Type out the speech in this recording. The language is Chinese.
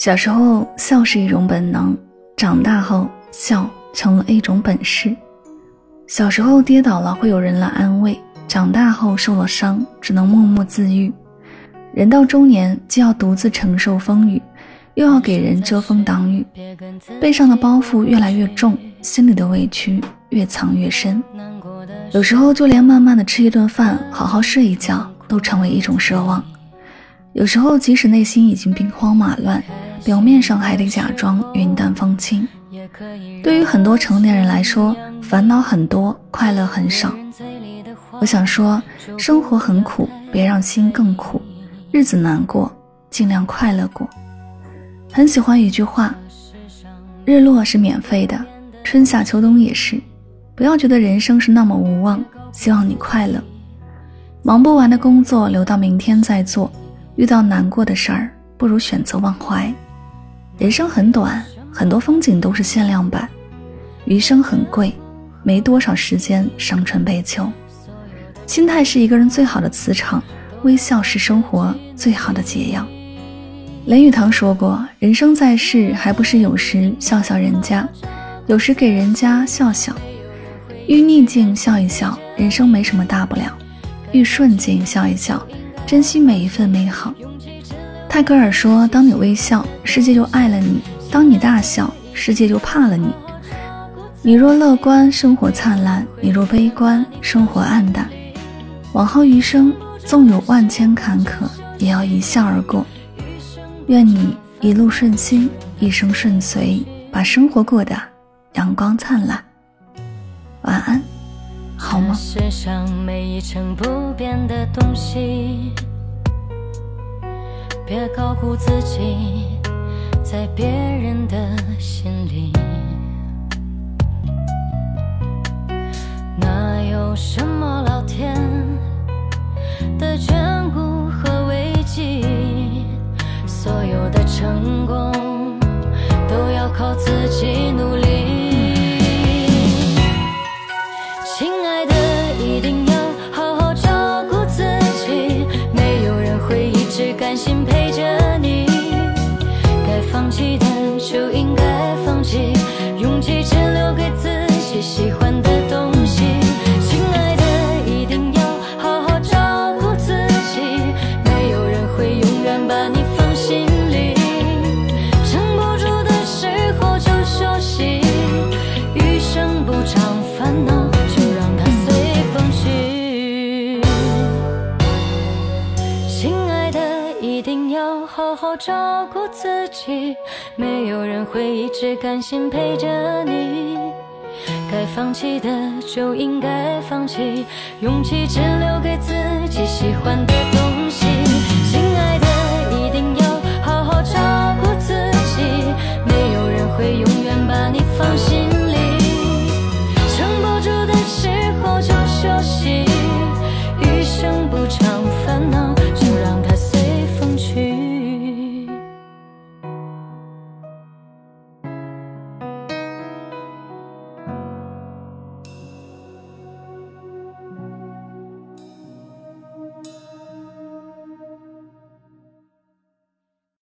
小时候，笑是一种本能；长大后，笑成了一种本事。小时候跌倒了，会有人来安慰；长大后受了伤，只能默默自愈。人到中年，既要独自承受风雨，又要给人遮风挡雨，背上的包袱越来越重，心里的委屈越藏越深。有时候，就连慢慢的吃一顿饭，好好睡一觉，都成为一种奢望。有时候，即使内心已经兵荒马乱。表面上还得假装云淡风轻。对于很多成年人来说，烦恼很多，快乐很少。我想说，生活很苦，别让心更苦；日子难过，尽量快乐过。很喜欢一句话：日落是免费的，春夏秋冬也是。不要觉得人生是那么无望，希望你快乐。忙不完的工作留到明天再做，遇到难过的事儿，不如选择忘怀。人生很短，很多风景都是限量版。余生很贵，没多少时间伤春悲秋。心态是一个人最好的磁场，微笑是生活最好的解药。雷语堂说过：“人生在世，还不是有时笑笑人家，有时给人家笑笑。遇逆境笑一笑，人生没什么大不了；遇顺境笑一笑，珍惜每一份美好。”泰戈尔说：“当你微笑，世界就爱了你；当你大笑，世界就怕了你。你若乐观，生活灿烂；你若悲观，生活暗淡。往后余生，纵有万千坎坷，也要一笑而过。愿你一路顺心，一生顺遂，把生活过得阳光灿烂。晚安，好吗？”别高估自己，在别人的心里，哪有什么老天的眷好好照顾自己没有人会一直甘心陪着你。该放弃的就应该放弃勇气只留给自己喜欢的东西。亲爱的一定要好好照顾自己没有人会永远把你放心。